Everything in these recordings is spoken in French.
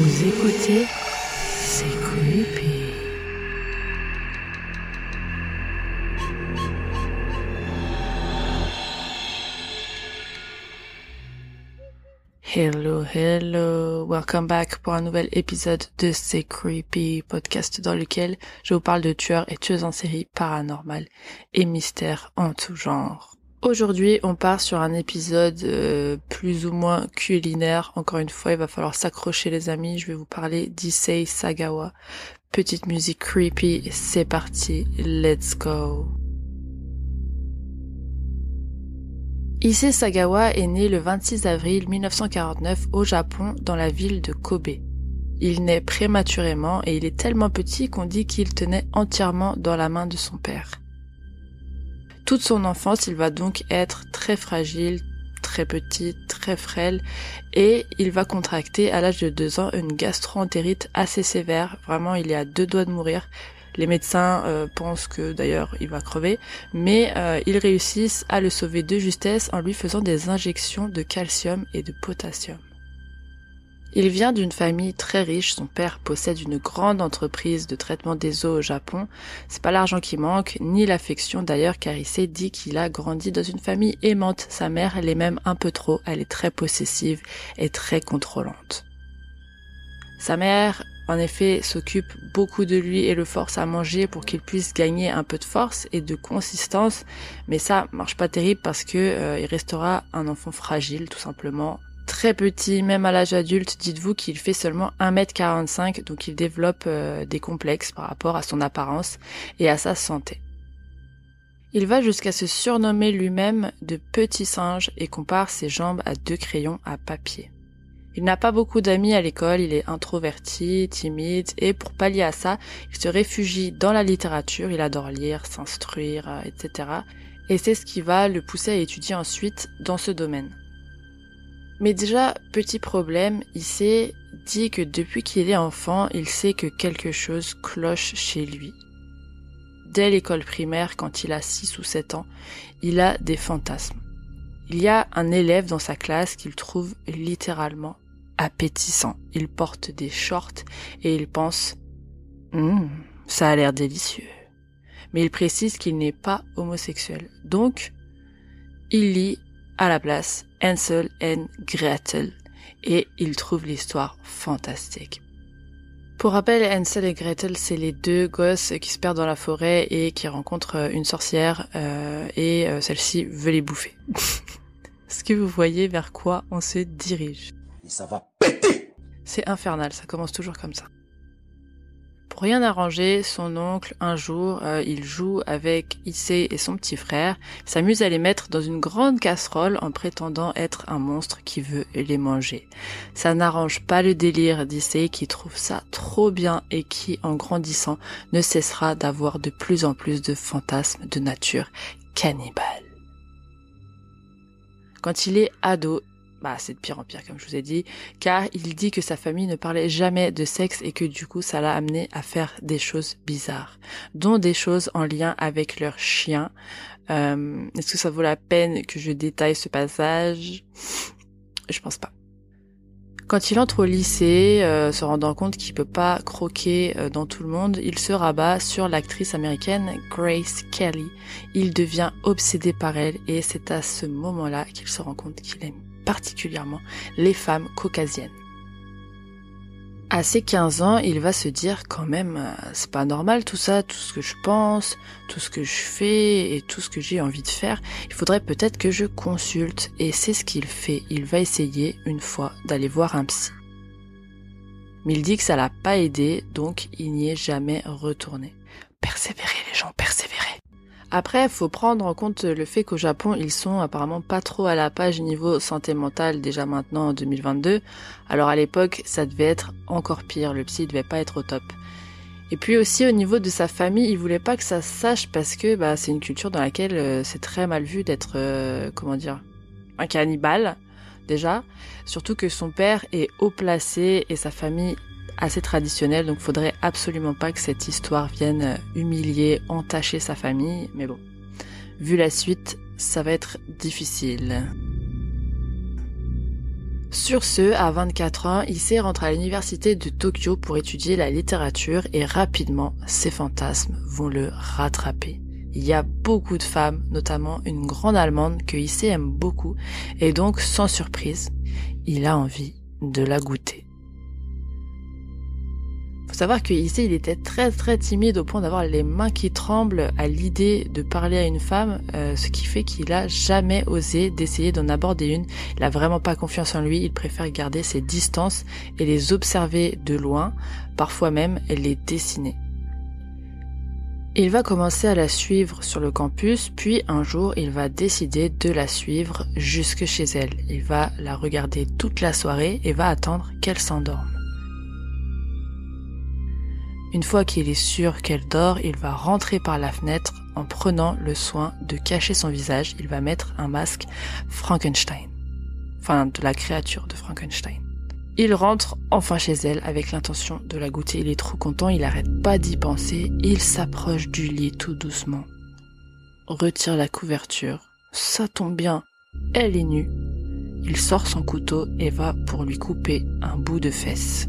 Vous écoutez C'est creepy. Hello, hello, welcome back pour un nouvel épisode de C'est Creepy, podcast dans lequel je vous parle de tueurs et tueuses en série paranormales et mystères en tout genre. Aujourd'hui, on part sur un épisode euh, plus ou moins culinaire. Encore une fois, il va falloir s'accrocher les amis. Je vais vous parler d'Issei Sagawa. Petite musique creepy, c'est parti, let's go. Issei Sagawa est né le 26 avril 1949 au Japon dans la ville de Kobe. Il naît prématurément et il est tellement petit qu'on dit qu'il tenait entièrement dans la main de son père. Toute son enfance, il va donc être très fragile, très petit, très frêle, et il va contracter à l'âge de deux ans une gastroentérite assez sévère. Vraiment, il est à deux doigts de mourir. Les médecins euh, pensent que d'ailleurs il va crever, mais euh, ils réussissent à le sauver de justesse en lui faisant des injections de calcium et de potassium. Il vient d'une famille très riche, son père possède une grande entreprise de traitement des eaux au Japon. C'est pas l'argent qui manque, ni l'affection d'ailleurs, car il s'est dit qu'il a grandi dans une famille aimante. Sa mère, elle est même un peu trop, elle est très possessive et très contrôlante. Sa mère, en effet, s'occupe beaucoup de lui et le force à manger pour qu'il puisse gagner un peu de force et de consistance, mais ça marche pas terrible parce que euh, il restera un enfant fragile tout simplement. Très petit, même à l'âge adulte, dites-vous qu'il fait seulement 1m45, donc il développe euh, des complexes par rapport à son apparence et à sa santé. Il va jusqu'à se surnommer lui-même de petit singe et compare ses jambes à deux crayons à papier. Il n'a pas beaucoup d'amis à l'école, il est introverti, timide, et pour pallier à ça, il se réfugie dans la littérature, il adore lire, s'instruire, euh, etc. Et c'est ce qui va le pousser à étudier ensuite dans ce domaine. Mais déjà, petit problème, il s'est dit que depuis qu'il est enfant, il sait que quelque chose cloche chez lui. Dès l'école primaire, quand il a 6 ou 7 ans, il a des fantasmes. Il y a un élève dans sa classe qu'il trouve littéralement appétissant. Il porte des shorts et il pense hum, ça a l'air délicieux. Mais il précise qu'il n'est pas homosexuel. Donc, il lit à la place Hansel and Gretel et il trouve l'histoire fantastique. Pour rappel, Hansel et Gretel, c'est les deux gosses qui se perdent dans la forêt et qui rencontrent une sorcière euh, et euh, celle-ci veut les bouffer. Est-ce que vous voyez vers quoi on se dirige? Ça va péter C'est infernal, ça commence toujours comme ça. Pour rien arranger, son oncle, un jour, euh, il joue avec Issei et son petit frère, s'amuse à les mettre dans une grande casserole en prétendant être un monstre qui veut les manger. Ça n'arrange pas le délire d'Issei qui trouve ça trop bien et qui, en grandissant, ne cessera d'avoir de plus en plus de fantasmes de nature cannibale. Quand il est ado, bah, c'est de pire en pire, comme je vous ai dit, car il dit que sa famille ne parlait jamais de sexe et que du coup, ça l'a amené à faire des choses bizarres, dont des choses en lien avec leur chien. Euh, Est-ce que ça vaut la peine que je détaille ce passage? Je pense pas. Quand il entre au lycée, euh, se rendant compte qu'il peut pas croquer euh, dans tout le monde, il se rabat sur l'actrice américaine Grace Kelly. Il devient obsédé par elle et c'est à ce moment-là qu'il se rend compte qu'il aime particulièrement les femmes caucasiennes. À ses 15 ans, il va se dire quand même, euh, c'est pas normal tout ça, tout ce que je pense, tout ce que je fais et tout ce que j'ai envie de faire. Il faudrait peut-être que je consulte et c'est ce qu'il fait. Il va essayer une fois d'aller voir un psy. Mais il dit que ça l'a pas aidé, donc il n'y est jamais retourné. Persévérer les gens, persévérer. Après, faut prendre en compte le fait qu'au Japon, ils sont apparemment pas trop à la page niveau santé mentale déjà maintenant en 2022. Alors à l'époque, ça devait être encore pire. Le psy devait pas être au top. Et puis aussi au niveau de sa famille, il voulait pas que ça se sache parce que bah, c'est une culture dans laquelle euh, c'est très mal vu d'être euh, comment dire un cannibale déjà. Surtout que son père est haut placé et sa famille assez traditionnel, donc faudrait absolument pas que cette histoire vienne euh, humilier, entacher sa famille, mais bon. Vu la suite, ça va être difficile. Sur ce, à 24 ans, Issei rentre à l'université de Tokyo pour étudier la littérature et rapidement, ses fantasmes vont le rattraper. Il y a beaucoup de femmes, notamment une grande allemande que Issei aime beaucoup, et donc, sans surprise, il a envie de la goûter. Savoir que ici, il était très très timide au point d'avoir les mains qui tremblent à l'idée de parler à une femme, euh, ce qui fait qu'il a jamais osé d'essayer d'en aborder une. Il a vraiment pas confiance en lui, il préfère garder ses distances et les observer de loin, parfois même les dessiner. Il va commencer à la suivre sur le campus, puis un jour il va décider de la suivre jusque chez elle. Il va la regarder toute la soirée et va attendre qu'elle s'endorme. Une fois qu'il est sûr qu'elle dort, il va rentrer par la fenêtre en prenant le soin de cacher son visage. Il va mettre un masque Frankenstein. Enfin, de la créature de Frankenstein. Il rentre enfin chez elle avec l'intention de la goûter. Il est trop content, il arrête pas d'y penser. Il s'approche du lit tout doucement. Retire la couverture. Ça tombe bien. Elle est nue. Il sort son couteau et va pour lui couper un bout de fesse.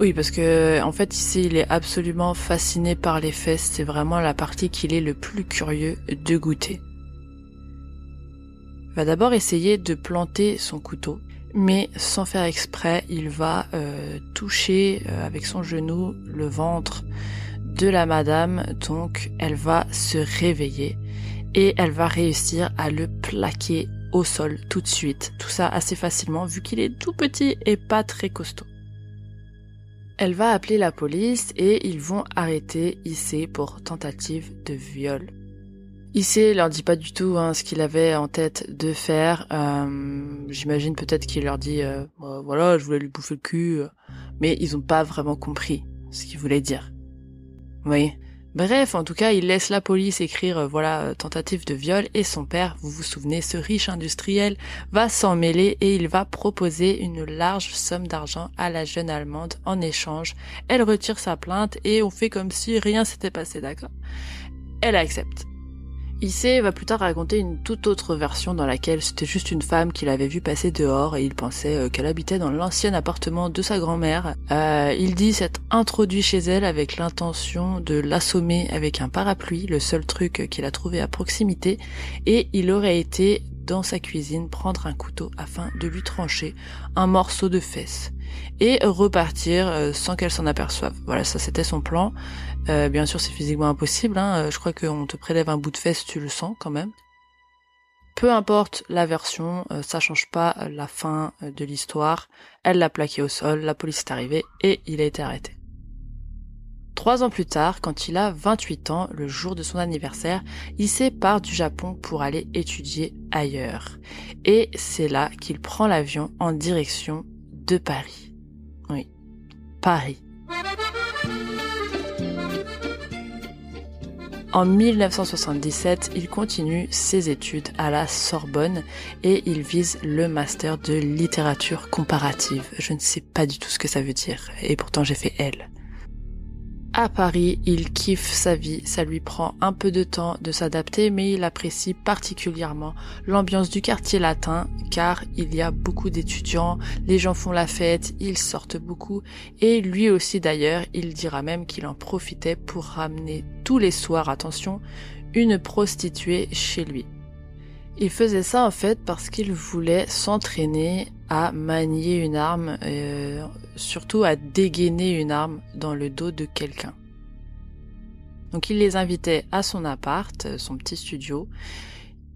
Oui, parce que en fait ici il est absolument fasciné par les fesses, c'est vraiment la partie qu'il est le plus curieux de goûter. Il va d'abord essayer de planter son couteau, mais sans faire exprès, il va euh, toucher euh, avec son genou le ventre de la madame, donc elle va se réveiller et elle va réussir à le plaquer au sol tout de suite, tout ça assez facilement vu qu'il est tout petit et pas très costaud. Elle va appeler la police et ils vont arrêter Issei pour tentative de viol. Issei leur dit pas du tout hein, ce qu'il avait en tête de faire. Euh, J'imagine peut-être qu'il leur dit euh, voilà, je voulais lui bouffer le cul, mais ils ont pas vraiment compris ce qu'il voulait dire. Vous voyez? Bref, en tout cas, il laisse la police écrire, euh, voilà, euh, tentative de viol, et son père, vous vous souvenez, ce riche industriel, va s'en mêler et il va proposer une large somme d'argent à la jeune Allemande en échange. Elle retire sa plainte et on fait comme si rien s'était passé, d'accord? Elle accepte. Issei va plus tard raconter une toute autre version dans laquelle c'était juste une femme qu'il avait vue passer dehors et il pensait euh, qu'elle habitait dans l'ancien appartement de sa grand-mère. Euh, il dit s'être introduit chez elle avec l'intention de l'assommer avec un parapluie, le seul truc qu'il a trouvé à proximité, et il aurait été dans sa cuisine prendre un couteau afin de lui trancher un morceau de fesse et repartir euh, sans qu'elle s'en aperçoive. Voilà, ça c'était son plan. Euh, bien sûr, c'est physiquement impossible. Hein. Euh, je crois qu'on te prélève un bout de fesse, tu le sens quand même. Peu importe la version, ça change pas la fin de l'histoire. Elle l'a plaqué au sol, la police est arrivée et il a été arrêté. Trois ans plus tard, quand il a 28 ans, le jour de son anniversaire, il part du Japon pour aller étudier ailleurs. Et c'est là qu'il prend l'avion en direction de Paris. Oui, Paris. En 1977, il continue ses études à la Sorbonne et il vise le master de littérature comparative. Je ne sais pas du tout ce que ça veut dire et pourtant j'ai fait L. À Paris, il kiffe sa vie, ça lui prend un peu de temps de s'adapter, mais il apprécie particulièrement l'ambiance du quartier latin, car il y a beaucoup d'étudiants, les gens font la fête, ils sortent beaucoup, et lui aussi d'ailleurs, il dira même qu'il en profitait pour ramener tous les soirs, attention, une prostituée chez lui. Il faisait ça en fait parce qu'il voulait s'entraîner manier une arme, euh, surtout à dégainer une arme dans le dos de quelqu'un. Donc il les invitait à son appart, euh, son petit studio.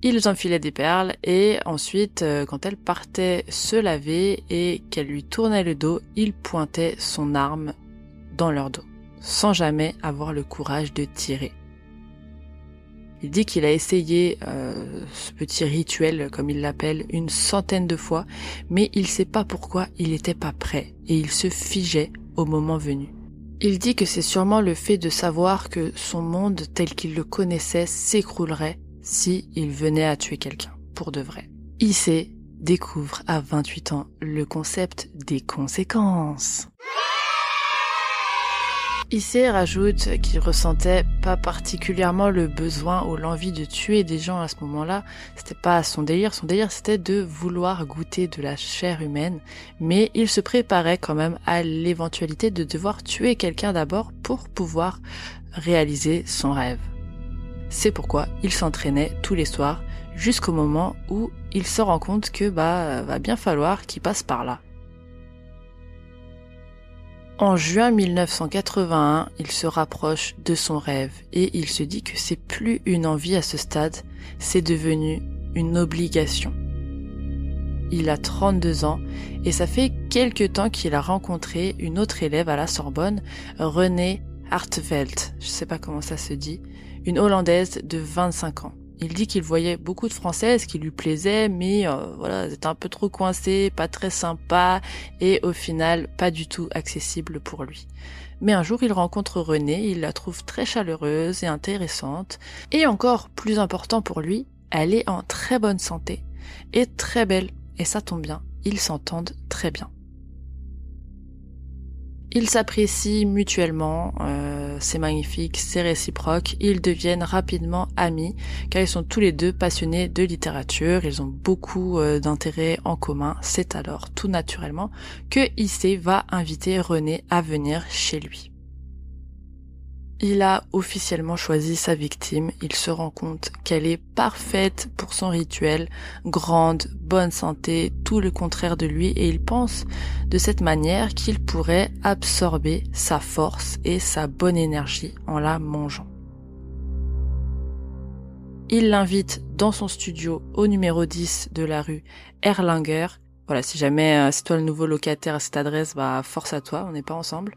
Ils enfilaient des perles et ensuite, euh, quand elle partait se laver et qu'elle lui tournait le dos, il pointait son arme dans leur dos, sans jamais avoir le courage de tirer. Il dit qu'il a essayé euh, ce petit rituel, comme il l'appelle, une centaine de fois, mais il sait pas pourquoi il n'était pas prêt et il se figeait au moment venu. Il dit que c'est sûrement le fait de savoir que son monde tel qu'il le connaissait s'écroulerait si il venait à tuer quelqu'un, pour de vrai. sait, découvre à 28 ans le concept des conséquences. Issei rajoute qu'il ressentait pas particulièrement le besoin ou l'envie de tuer des gens à ce moment-là. C'était pas son délire. Son délire, c'était de vouloir goûter de la chair humaine. Mais il se préparait quand même à l'éventualité de devoir tuer quelqu'un d'abord pour pouvoir réaliser son rêve. C'est pourquoi il s'entraînait tous les soirs jusqu'au moment où il se rend compte que bah va bien falloir qu'il passe par là. En juin 1981, il se rapproche de son rêve et il se dit que c'est plus une envie à ce stade, c'est devenu une obligation. Il a 32 ans et ça fait quelque temps qu'il a rencontré une autre élève à la Sorbonne, Renée Hartveld, je sais pas comment ça se dit, une Hollandaise de 25 ans. Il dit qu'il voyait beaucoup de Françaises qui lui plaisaient, mais euh, voilà, elles un peu trop coincées, pas très sympas, et au final, pas du tout accessibles pour lui. Mais un jour, il rencontre Renée, il la trouve très chaleureuse et intéressante, et encore plus important pour lui, elle est en très bonne santé, et très belle, et ça tombe bien, ils s'entendent très bien. Ils s'apprécient mutuellement, euh, c'est magnifique, c'est réciproque, ils deviennent rapidement amis car ils sont tous les deux passionnés de littérature, ils ont beaucoup euh, d'intérêts en commun, c'est alors tout naturellement que Issei va inviter René à venir chez lui. Il a officiellement choisi sa victime, il se rend compte qu'elle est parfaite pour son rituel, grande, bonne santé, tout le contraire de lui, et il pense de cette manière qu'il pourrait absorber sa force et sa bonne énergie en la mangeant. Il l'invite dans son studio au numéro 10 de la rue Erlanger. Voilà, si jamais euh, c'est toi le nouveau locataire à cette adresse, bah force à toi, on n'est pas ensemble.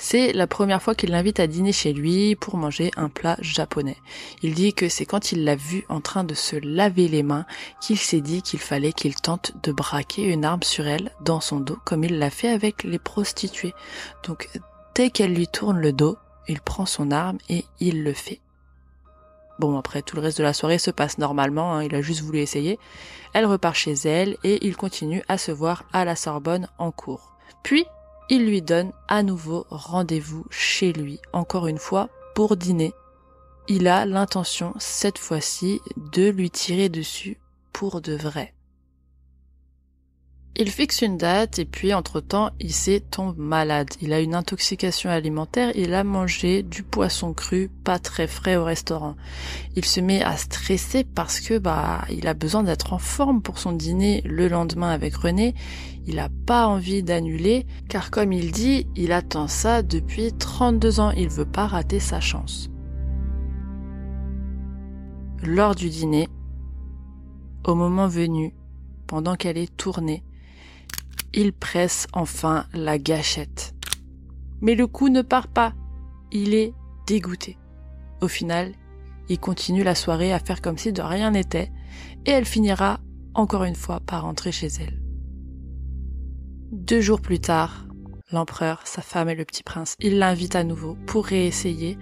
C'est la première fois qu'il l'invite à dîner chez lui pour manger un plat japonais. Il dit que c'est quand il l'a vu en train de se laver les mains qu'il s'est dit qu'il fallait qu'il tente de braquer une arme sur elle dans son dos comme il l'a fait avec les prostituées. Donc dès qu'elle lui tourne le dos, il prend son arme et il le fait. Bon, après, tout le reste de la soirée se passe normalement, hein, il a juste voulu essayer. Elle repart chez elle et il continue à se voir à la Sorbonne en cours. Puis, il lui donne à nouveau rendez-vous chez lui, encore une fois, pour dîner. Il a l'intention, cette fois-ci, de lui tirer dessus pour de vrai. Il fixe une date et puis entre-temps, il s'est tombe malade. Il a une intoxication alimentaire, il a mangé du poisson cru pas très frais au restaurant. Il se met à stresser parce que bah il a besoin d'être en forme pour son dîner le lendemain avec René. Il n'a pas envie d'annuler car comme il dit, il attend ça depuis 32 ans, il veut pas rater sa chance. Lors du dîner, au moment venu, pendant qu'elle est tournée, il presse enfin la gâchette. Mais le coup ne part pas. Il est dégoûté. Au final, il continue la soirée à faire comme si de rien n'était, et elle finira encore une fois par rentrer chez elle. Deux jours plus tard, l'empereur, sa femme et le petit prince, il l'invite à nouveau pour réessayer.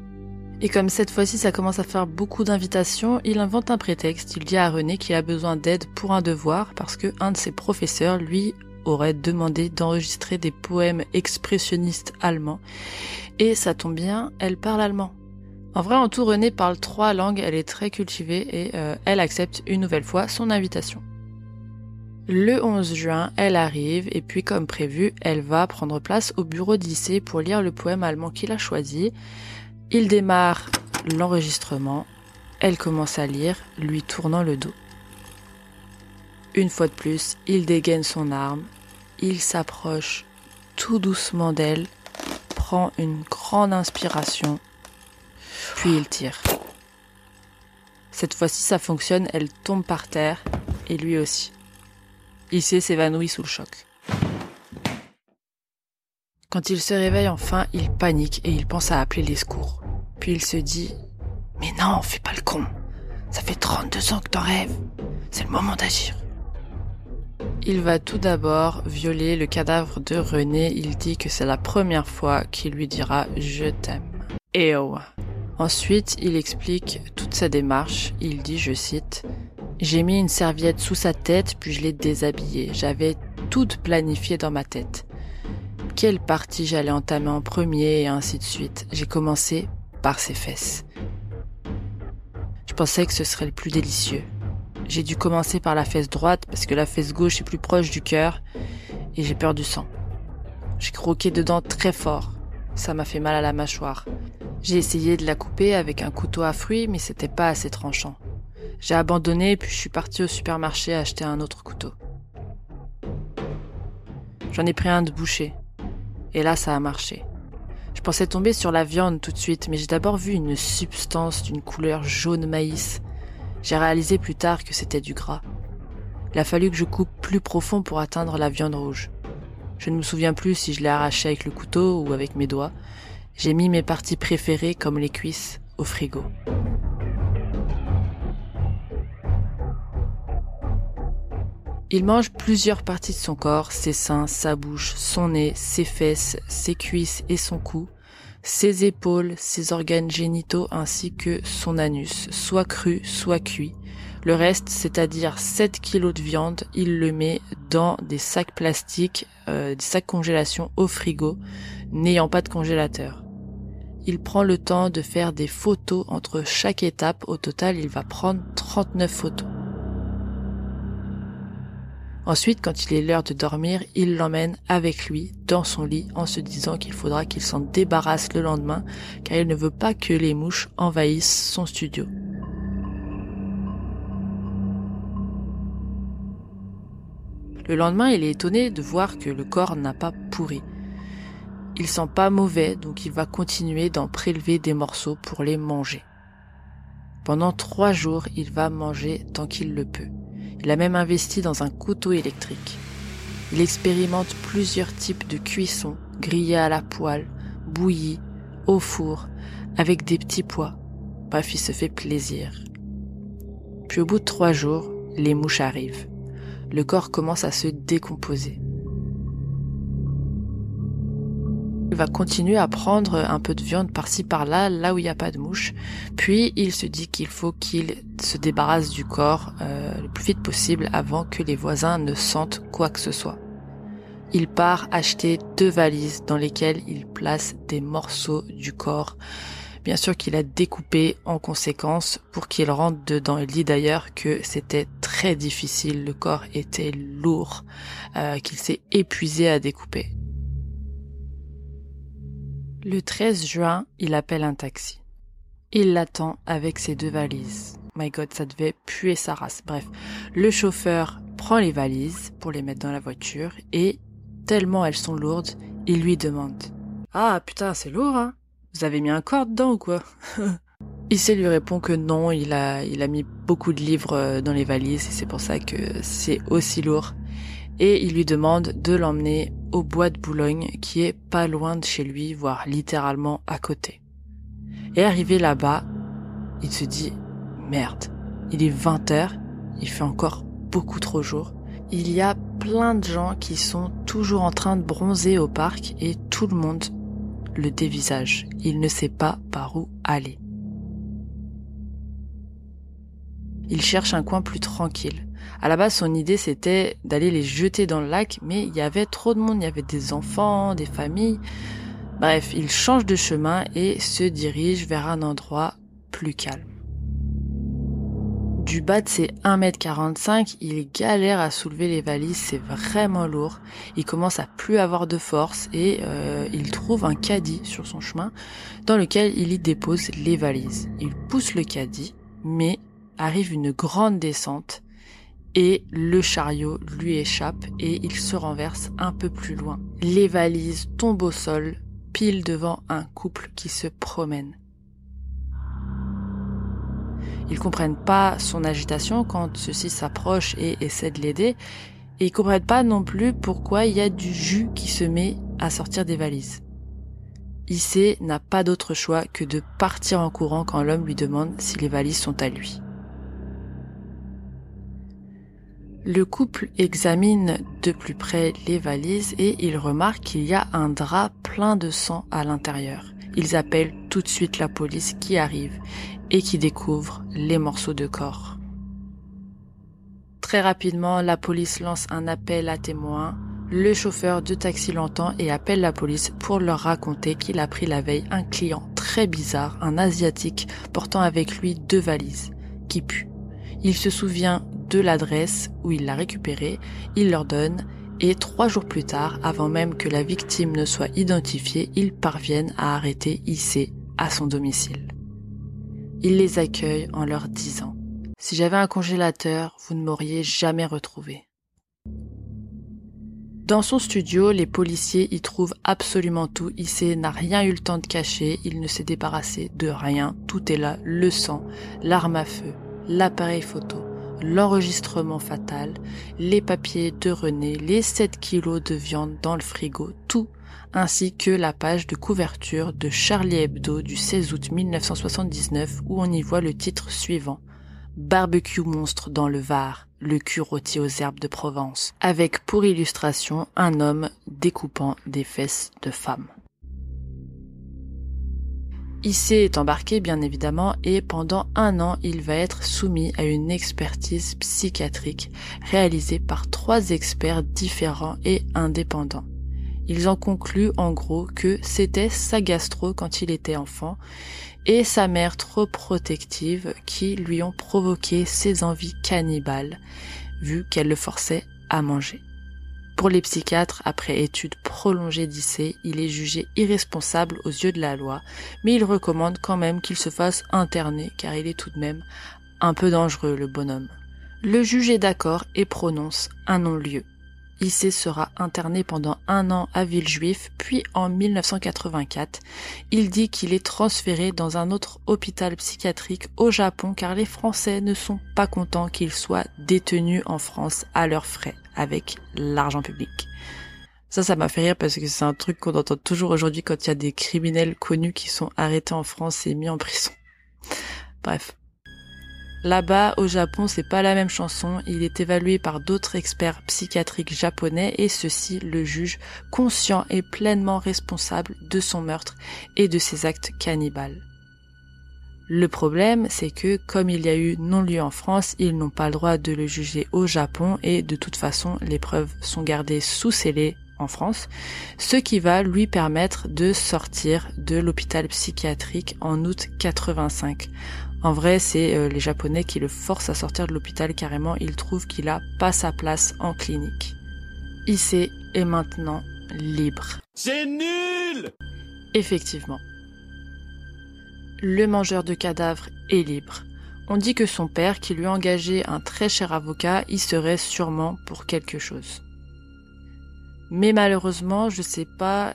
Et comme cette fois-ci ça commence à faire beaucoup d'invitations, il invente un prétexte. Il dit à René qu'il a besoin d'aide pour un devoir parce que un de ses professeurs lui aurait demandé d'enregistrer des poèmes expressionnistes allemands. Et ça tombe bien, elle parle allemand. En vrai, en tout, Renée parle trois langues, elle est très cultivée et euh, elle accepte une nouvelle fois son invitation. Le 11 juin, elle arrive et puis comme prévu, elle va prendre place au bureau lycée pour lire le poème allemand qu'il a choisi. Il démarre l'enregistrement, elle commence à lire, lui tournant le dos. Une fois de plus, il dégaine son arme, il s'approche tout doucement d'elle, prend une grande inspiration, puis il tire. Cette fois-ci, ça fonctionne, elle tombe par terre, et lui aussi. Il s'évanouit sous le choc. Quand il se réveille enfin, il panique et il pense à appeler les secours. Puis il se dit Mais non, fais pas le con. Ça fait 32 ans que t'en rêves. C'est le moment d'agir. Il va tout d'abord violer le cadavre de René. Il dit que c'est la première fois qu'il lui dira Je t'aime. Oh. Ensuite, il explique toute sa démarche. Il dit, je cite, j'ai mis une serviette sous sa tête, puis je l'ai déshabillée. J'avais tout planifié dans ma tête. Quelle partie j'allais entamer en premier et ainsi de suite. J'ai commencé par ses fesses. Je pensais que ce serait le plus délicieux. J'ai dû commencer par la fesse droite parce que la fesse gauche est plus proche du cœur et j'ai peur du sang. J'ai croqué dedans très fort. Ça m'a fait mal à la mâchoire. J'ai essayé de la couper avec un couteau à fruits mais c'était pas assez tranchant. J'ai abandonné puis je suis parti au supermarché acheter un autre couteau. J'en ai pris un de boucher. Et là, ça a marché. Je pensais tomber sur la viande tout de suite, mais j'ai d'abord vu une substance d'une couleur jaune maïs. J'ai réalisé plus tard que c'était du gras. Il a fallu que je coupe plus profond pour atteindre la viande rouge. Je ne me souviens plus si je l'ai arraché avec le couteau ou avec mes doigts. J'ai mis mes parties préférées, comme les cuisses, au frigo. Il mange plusieurs parties de son corps, ses seins, sa bouche, son nez, ses fesses, ses cuisses et son cou, ses épaules, ses organes génitaux ainsi que son anus, soit cru, soit cuit. Le reste, c'est-à-dire 7 kilos de viande, il le met dans des sacs plastiques, euh, des sacs congélation au frigo, n'ayant pas de congélateur. Il prend le temps de faire des photos entre chaque étape. Au total, il va prendre 39 photos. Ensuite, quand il est l'heure de dormir, il l'emmène avec lui dans son lit en se disant qu'il faudra qu'il s'en débarrasse le lendemain car il ne veut pas que les mouches envahissent son studio. Le lendemain, il est étonné de voir que le corps n'a pas pourri. Il sent pas mauvais, donc il va continuer d'en prélever des morceaux pour les manger. Pendant trois jours, il va manger tant qu'il le peut. Il a même investi dans un couteau électrique. Il expérimente plusieurs types de cuisson, grillés à la poêle, bouillis, au four, avec des petits pois. Bref, il se fait plaisir. Puis au bout de trois jours, les mouches arrivent. Le corps commence à se décomposer. Il va continuer à prendre un peu de viande par-ci par-là, là où il n'y a pas de mouche. Puis il se dit qu'il faut qu'il se débarrasse du corps euh, le plus vite possible avant que les voisins ne sentent quoi que ce soit. Il part acheter deux valises dans lesquelles il place des morceaux du corps. Bien sûr qu'il a découpé en conséquence pour qu'il rentre dedans. Il dit d'ailleurs que c'était très difficile, le corps était lourd, euh, qu'il s'est épuisé à découper. Le 13 juin, il appelle un taxi. Il l'attend avec ses deux valises. My god, ça devait puer sa race. Bref, le chauffeur prend les valises pour les mettre dans la voiture et, tellement elles sont lourdes, il lui demande Ah putain, c'est lourd, hein Vous avez mis un corps dedans ou quoi Issei lui répond que non, il a, il a mis beaucoup de livres euh, dans les valises et c'est pour ça que c'est aussi lourd. Et il lui demande de l'emmener au bois de Boulogne qui est pas loin de chez lui, voire littéralement à côté. Et arrivé là-bas, il se dit merde, il est 20 heures, il fait encore beaucoup trop jour. Il y a plein de gens qui sont toujours en train de bronzer au parc et tout le monde le dévisage. Il ne sait pas par où aller. Il cherche un coin plus tranquille. À la base, son idée c'était d'aller les jeter dans le lac, mais il y avait trop de monde, il y avait des enfants, des familles. Bref, il change de chemin et se dirige vers un endroit plus calme. Du bas de ses 1m45, il galère à soulever les valises, c'est vraiment lourd. Il commence à plus avoir de force et euh, il trouve un caddie sur son chemin dans lequel il y dépose les valises. Il pousse le caddie, mais arrive une grande descente et le chariot lui échappe et il se renverse un peu plus loin. Les valises tombent au sol, pile devant un couple qui se promène. Ils comprennent pas son agitation quand ceux-ci s'approchent et essaient de l'aider. Et ils comprennent pas non plus pourquoi il y a du jus qui se met à sortir des valises. Issei n'a pas d'autre choix que de partir en courant quand l'homme lui demande si les valises sont à lui. Le couple examine de plus près les valises et il remarque qu'il y a un drap plein de sang à l'intérieur. Ils appellent tout de suite la police qui arrive et qui découvre les morceaux de corps. Très rapidement, la police lance un appel à témoins. Le chauffeur de taxi l'entend et appelle la police pour leur raconter qu'il a pris la veille un client très bizarre, un asiatique, portant avec lui deux valises, qui puent. Il se souvient de l'adresse où il l'a récupéré, il leur donne, et trois jours plus tard, avant même que la victime ne soit identifiée, ils parviennent à arrêter Issei à son domicile. Il les accueille en leur disant Si j'avais un congélateur, vous ne m'auriez jamais retrouvé. Dans son studio, les policiers y trouvent absolument tout. Issei n'a rien eu le temps de cacher, il ne s'est débarrassé de rien. Tout est là, le sang, l'arme à feu, l'appareil photo, l'enregistrement fatal, les papiers de René, les 7 kilos de viande dans le frigo, tout ainsi que la page de couverture de Charlie Hebdo du 16 août 1979 où on y voit le titre suivant. Barbecue monstre dans le Var, le cul rôti aux herbes de Provence, avec pour illustration un homme découpant des fesses de femmes. Issei est embarqué bien évidemment et pendant un an il va être soumis à une expertise psychiatrique réalisée par trois experts différents et indépendants. Ils en concluent en gros que c'était sa gastro quand il était enfant et sa mère trop protective qui lui ont provoqué ses envies cannibales vu qu'elle le forçait à manger. Pour les psychiatres, après études prolongées d'IC, il est jugé irresponsable aux yeux de la loi, mais il recommande quand même qu'il se fasse interner car il est tout de même un peu dangereux le bonhomme. Le juge est d'accord et prononce un non-lieu. Issei sera interné pendant un an à Villejuif, puis en 1984, il dit qu'il est transféré dans un autre hôpital psychiatrique au Japon car les Français ne sont pas contents qu'il soit détenu en France à leurs frais, avec l'argent public. Ça, ça m'a fait rire parce que c'est un truc qu'on entend toujours aujourd'hui quand il y a des criminels connus qui sont arrêtés en France et mis en prison. Bref. Là-bas, au Japon, c'est pas la même chanson. Il est évalué par d'autres experts psychiatriques japonais et ceux-ci le jugent conscient et pleinement responsable de son meurtre et de ses actes cannibales. Le problème, c'est que comme il y a eu non-lieu en France, ils n'ont pas le droit de le juger au Japon et de toute façon, les preuves sont gardées sous scellé en France, ce qui va lui permettre de sortir de l'hôpital psychiatrique en août 85. En vrai, c'est euh, les Japonais qui le forcent à sortir de l'hôpital carrément. Ils trouvent qu'il a pas sa place en clinique. Issei est maintenant libre. C'est nul Effectivement. Le mangeur de cadavres est libre. On dit que son père, qui lui a engagé un très cher avocat, y serait sûrement pour quelque chose. Mais malheureusement, je sais pas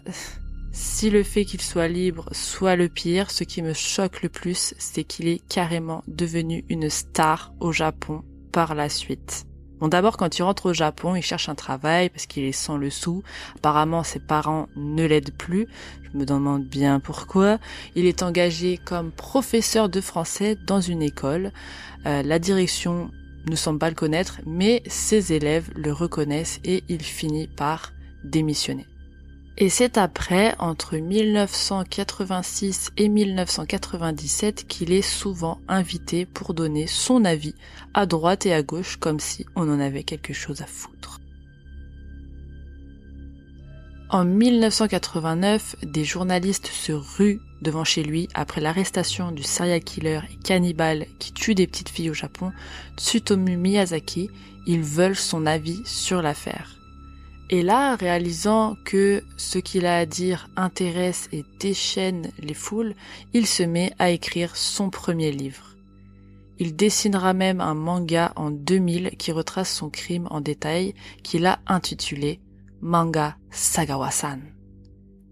si le fait qu'il soit libre soit le pire, ce qui me choque le plus, c'est qu'il est carrément devenu une star au Japon par la suite. Bon, d'abord, quand il rentre au Japon, il cherche un travail parce qu'il est sans le sou. Apparemment, ses parents ne l'aident plus. Je me demande bien pourquoi. Il est engagé comme professeur de français dans une école. Euh, la direction ne semble pas le connaître, mais ses élèves le reconnaissent et il finit par démissionner. Et c'est après, entre 1986 et 1997, qu'il est souvent invité pour donner son avis à droite et à gauche comme si on en avait quelque chose à foutre. En 1989, des journalistes se ruent devant chez lui après l'arrestation du serial killer et cannibale qui tue des petites filles au Japon, Tsutomu Miyazaki. Ils veulent son avis sur l'affaire. Et là, réalisant que ce qu'il a à dire intéresse et déchaîne les foules, il se met à écrire son premier livre. Il dessinera même un manga en 2000 qui retrace son crime en détail, qu'il a intitulé Manga Sagawa-san.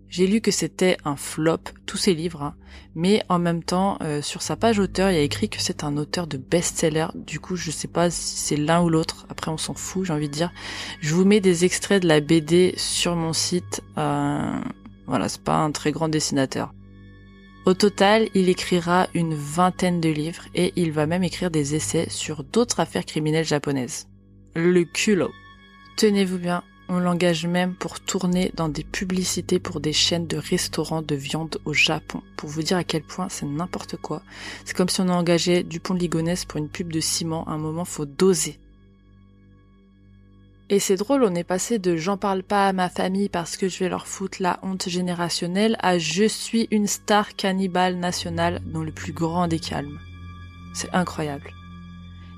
J'ai lu que c'était un flop, tous ses livres, hein. mais en même temps, euh, sur sa page auteur, il y a écrit que c'est un auteur de best-seller. Du coup, je sais pas si c'est l'un ou l'autre. Après, on s'en fout, j'ai envie de dire. Je vous mets des extraits de la BD sur mon site. Euh, voilà, c'est pas un très grand dessinateur. Au total, il écrira une vingtaine de livres et il va même écrire des essais sur d'autres affaires criminelles japonaises. Le culot. Tenez-vous bien, on l'engage même pour tourner dans des publicités pour des chaînes de restaurants de viande au Japon. Pour vous dire à quel point c'est n'importe quoi. C'est comme si on a engagé Dupont de pour une pub de ciment. À un moment, faut doser. Et c'est drôle, on est passé de j'en parle pas à ma famille parce que je vais leur foutre la honte générationnelle à je suis une star cannibale nationale dans le plus grand des calmes. C'est incroyable.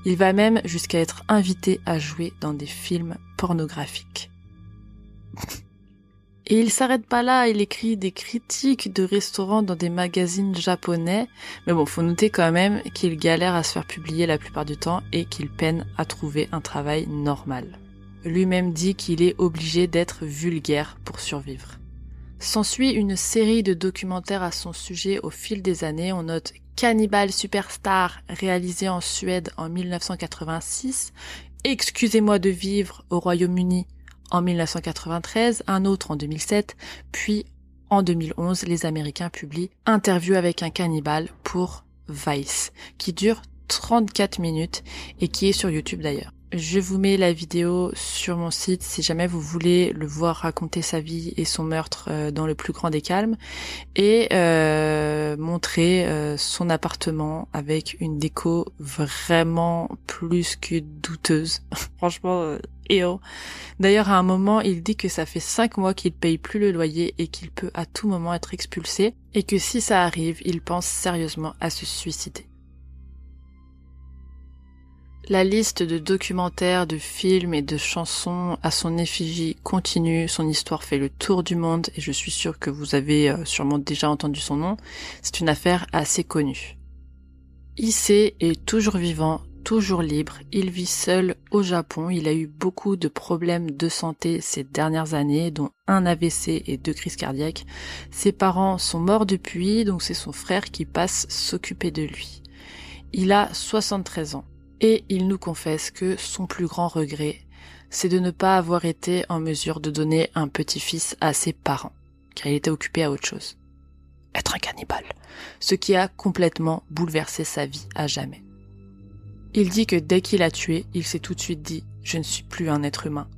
Il va même jusqu'à être invité à jouer dans des films pornographiques. Et il s'arrête pas là, il écrit des critiques de restaurants dans des magazines japonais. Mais bon, faut noter quand même qu'il galère à se faire publier la plupart du temps et qu'il peine à trouver un travail normal. Lui-même dit qu'il est obligé d'être vulgaire pour survivre. S'ensuit une série de documentaires à son sujet au fil des années. On note Cannibal Superstar, réalisé en Suède en 1986, Excusez-moi de vivre au Royaume-Uni en 1993, un autre en 2007, puis en 2011, les Américains publient Interview avec un cannibale pour Vice, qui dure 34 minutes et qui est sur YouTube d'ailleurs. Je vous mets la vidéo sur mon site si jamais vous voulez le voir raconter sa vie et son meurtre euh, dans le plus grand des calmes et euh, montrer euh, son appartement avec une déco vraiment plus que douteuse. Franchement, et oh. D'ailleurs, à un moment, il dit que ça fait cinq mois qu'il paye plus le loyer et qu'il peut à tout moment être expulsé et que si ça arrive, il pense sérieusement à se suicider. La liste de documentaires, de films et de chansons à son effigie continue, son histoire fait le tour du monde et je suis sûre que vous avez euh, sûrement déjà entendu son nom. C'est une affaire assez connue. Issei est toujours vivant, toujours libre. Il vit seul au Japon. Il a eu beaucoup de problèmes de santé ces dernières années, dont un AVC et deux crises cardiaques. Ses parents sont morts depuis, donc c'est son frère qui passe s'occuper de lui. Il a 73 ans et il nous confesse que son plus grand regret, c'est de ne pas avoir été en mesure de donner un petit-fils à ses parents, car il était occupé à autre chose. Être un cannibale, ce qui a complètement bouleversé sa vie à jamais. Il dit que dès qu'il a tué, il s'est tout de suite dit ⁇ Je ne suis plus un être humain ⁇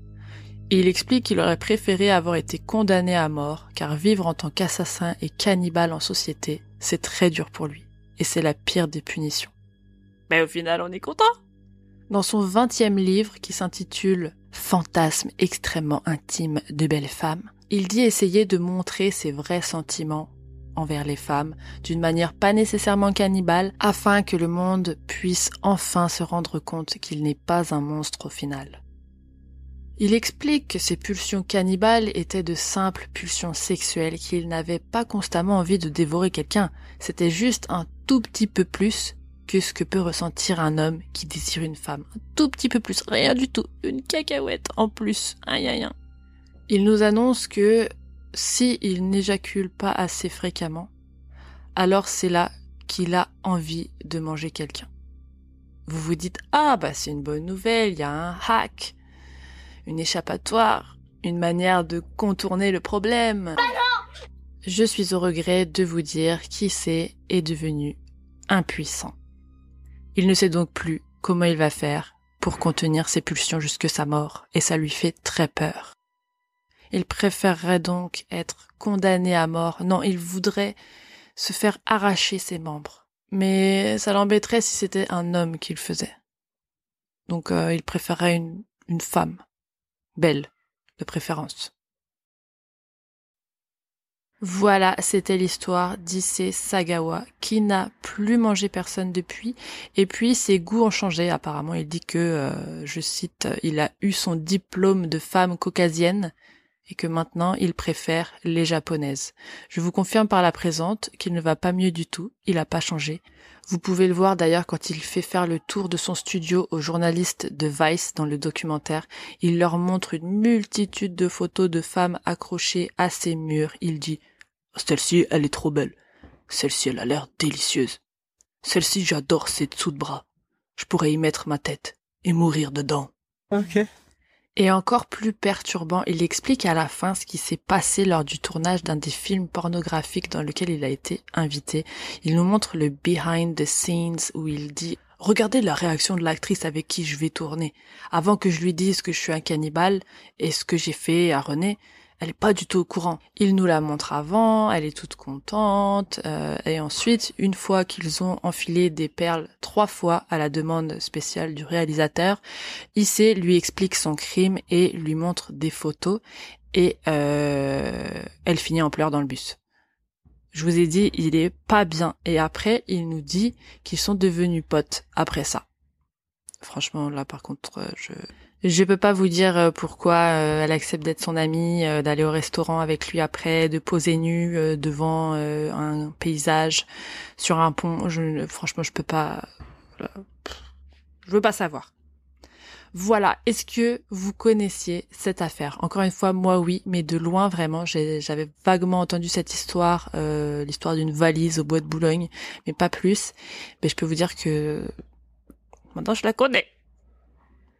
Et il explique qu'il aurait préféré avoir été condamné à mort, car vivre en tant qu'assassin et cannibale en société, c'est très dur pour lui, et c'est la pire des punitions. Mais au final, on est content. Dans son vingtième livre, qui s'intitule Fantasme extrêmement intime de belles femmes, il dit essayer de montrer ses vrais sentiments envers les femmes d'une manière pas nécessairement cannibale afin que le monde puisse enfin se rendre compte qu'il n'est pas un monstre au final. Il explique que ses pulsions cannibales étaient de simples pulsions sexuelles, qu'il n'avait pas constamment envie de dévorer quelqu'un, c'était juste un tout petit peu plus que ce que peut ressentir un homme qui désire une femme. Un tout petit peu plus, rien du tout, une cacahuète en plus, aïe aïe aïe. Il nous annonce que si il n'éjacule pas assez fréquemment, alors c'est là qu'il a envie de manger quelqu'un. Vous vous dites ah bah c'est une bonne nouvelle, il y a un hack, une échappatoire, une manière de contourner le problème. Je suis au regret de vous dire qui c'est est devenu impuissant. Il ne sait donc plus comment il va faire pour contenir ses pulsions jusque sa mort, et ça lui fait très peur. Il préférerait donc être condamné à mort. Non, il voudrait se faire arracher ses membres. Mais ça l'embêterait si c'était un homme qui le faisait. Donc euh, il préférerait une femme. Belle, de préférence. Voilà, c'était l'histoire d'Issei Sagawa, qui n'a plus mangé personne depuis, et puis ses goûts ont changé. Apparemment, il dit que, euh, je cite, il a eu son diplôme de femme caucasienne, et que maintenant il préfère les japonaises. Je vous confirme par la présente qu'il ne va pas mieux du tout, il n'a pas changé. Vous pouvez le voir d'ailleurs quand il fait faire le tour de son studio aux journalistes de Vice dans le documentaire. Il leur montre une multitude de photos de femmes accrochées à ses murs. Il dit Celle-ci, elle est trop belle. Celle-ci, elle a l'air délicieuse. Celle-ci, j'adore ses dessous de bras. Je pourrais y mettre ma tête et mourir dedans. Ok. Et encore plus perturbant, il explique à la fin ce qui s'est passé lors du tournage d'un des films pornographiques dans lequel il a été invité. Il nous montre le behind the scenes où il dit Regardez la réaction de l'actrice avec qui je vais tourner. Avant que je lui dise que je suis un cannibale et ce que j'ai fait à René, elle est pas du tout au courant. Il nous la montre avant, elle est toute contente, euh, et ensuite, une fois qu'ils ont enfilé des perles trois fois à la demande spéciale du réalisateur, Issei lui explique son crime et lui montre des photos, et euh, elle finit en pleurs dans le bus. Je vous ai dit, il est pas bien. Et après, il nous dit qu'ils sont devenus potes après ça. Franchement, là, par contre, euh, je, je peux pas vous dire euh, pourquoi euh, elle accepte d'être son amie, euh, d'aller au restaurant avec lui après, de poser nue devant un paysage sur un pont. Je, franchement, je peux pas. Je veux pas savoir. Voilà. Est-ce que vous connaissiez cette affaire? Encore une fois, moi oui, mais de loin vraiment. J'avais vaguement entendu cette histoire, l'histoire d'une valise au bois de Boulogne, mais pas plus. Mais je peux vous dire que maintenant je la connais.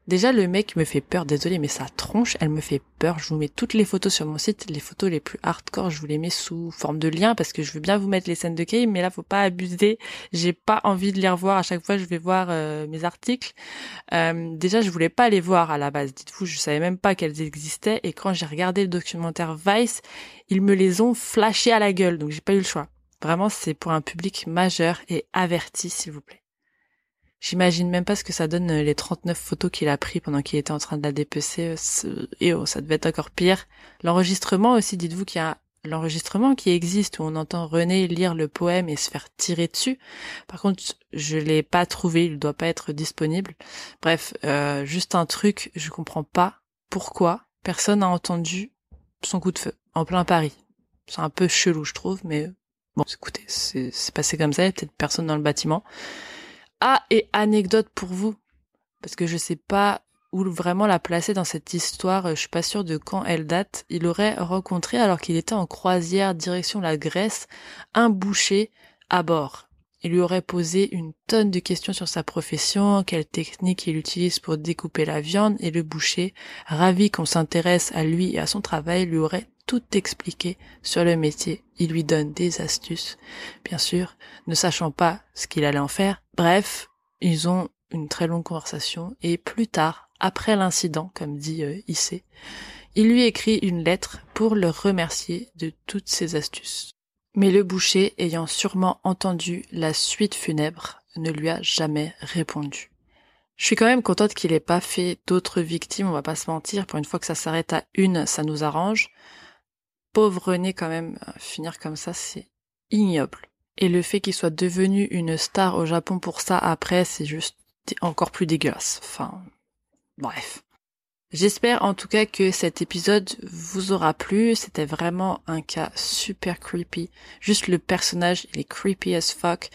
Déjà, le mec me fait peur, désolé, mais sa tronche, elle me fait peur. Je vous mets toutes les photos sur mon site, les photos les plus hardcore, je vous les mets sous forme de lien parce que je veux bien vous mettre les scènes de game, mais là, faut pas abuser. J'ai pas envie de les revoir. À chaque fois, je vais voir euh, mes articles. Euh, déjà, je voulais pas les voir à la base. Dites-vous, je savais même pas qu'elles existaient. Et quand j'ai regardé le documentaire Vice, ils me les ont flashés à la gueule, donc j'ai pas eu le choix. Vraiment, c'est pour un public majeur et averti, s'il vous plaît. J'imagine même pas ce que ça donne euh, les 39 photos qu'il a pris pendant qu'il était en train de la dépecer. Euh, et oh, ça devait être encore pire. L'enregistrement aussi, dites-vous qu'il y a l'enregistrement qui existe où on entend René lire le poème et se faire tirer dessus. Par contre, je l'ai pas trouvé, il doit pas être disponible. Bref, euh, juste un truc, je comprends pas pourquoi personne n'a entendu son coup de feu en plein Paris. C'est un peu chelou, je trouve, mais bon, écoutez, c'est passé comme ça, il y a peut-être personne dans le bâtiment. Ah, et anecdote pour vous, parce que je sais pas où vraiment la placer dans cette histoire, je suis pas sûre de quand elle date. Il aurait rencontré, alors qu'il était en croisière direction la Grèce, un boucher à bord. Il lui aurait posé une tonne de questions sur sa profession, quelle technique il utilise pour découper la viande, et le boucher, ravi qu'on s'intéresse à lui et à son travail, lui aurait tout expliqué sur le métier. Il lui donne des astuces, bien sûr, ne sachant pas ce qu'il allait en faire. Bref, ils ont une très longue conversation et plus tard, après l'incident, comme dit euh, il lui écrit une lettre pour le remercier de toutes ses astuces. Mais le boucher, ayant sûrement entendu la suite funèbre, ne lui a jamais répondu. Je suis quand même contente qu'il ait pas fait d'autres victimes, on va pas se mentir, pour une fois que ça s'arrête à une, ça nous arrange. Pauvre René quand même, euh, finir comme ça, c'est ignoble. Et le fait qu'il soit devenu une star au Japon pour ça après, c'est juste encore plus dégueulasse. Enfin, bref. J'espère en tout cas que cet épisode vous aura plu. C'était vraiment un cas super creepy. Juste le personnage, il est creepy as fuck.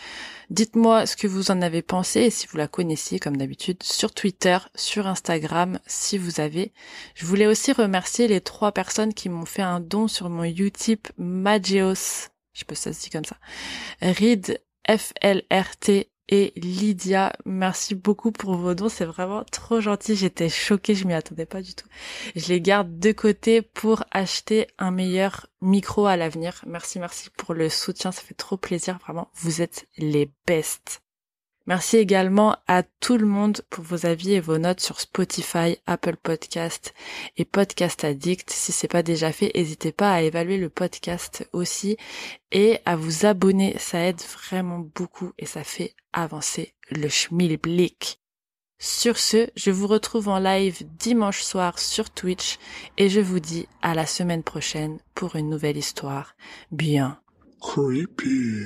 Dites-moi ce que vous en avez pensé et si vous la connaissiez comme d'habitude sur Twitter, sur Instagram si vous avez. Je voulais aussi remercier les trois personnes qui m'ont fait un don sur mon Utip Magios. Je si ça se dit comme ça. Read FLRT et Lydia. Merci beaucoup pour vos dons, c'est vraiment trop gentil. J'étais choquée, je m'y attendais pas du tout. Je les garde de côté pour acheter un meilleur micro à l'avenir. Merci, merci pour le soutien, ça fait trop plaisir, vraiment. Vous êtes les bestes. Merci également à tout le monde pour vos avis et vos notes sur Spotify, Apple Podcast et Podcast Addict. Si c'est pas déjà fait, n'hésitez pas à évaluer le podcast aussi et à vous abonner. Ça aide vraiment beaucoup et ça fait avancer le schmilblick. Sur ce, je vous retrouve en live dimanche soir sur Twitch et je vous dis à la semaine prochaine pour une nouvelle histoire bien Creepy.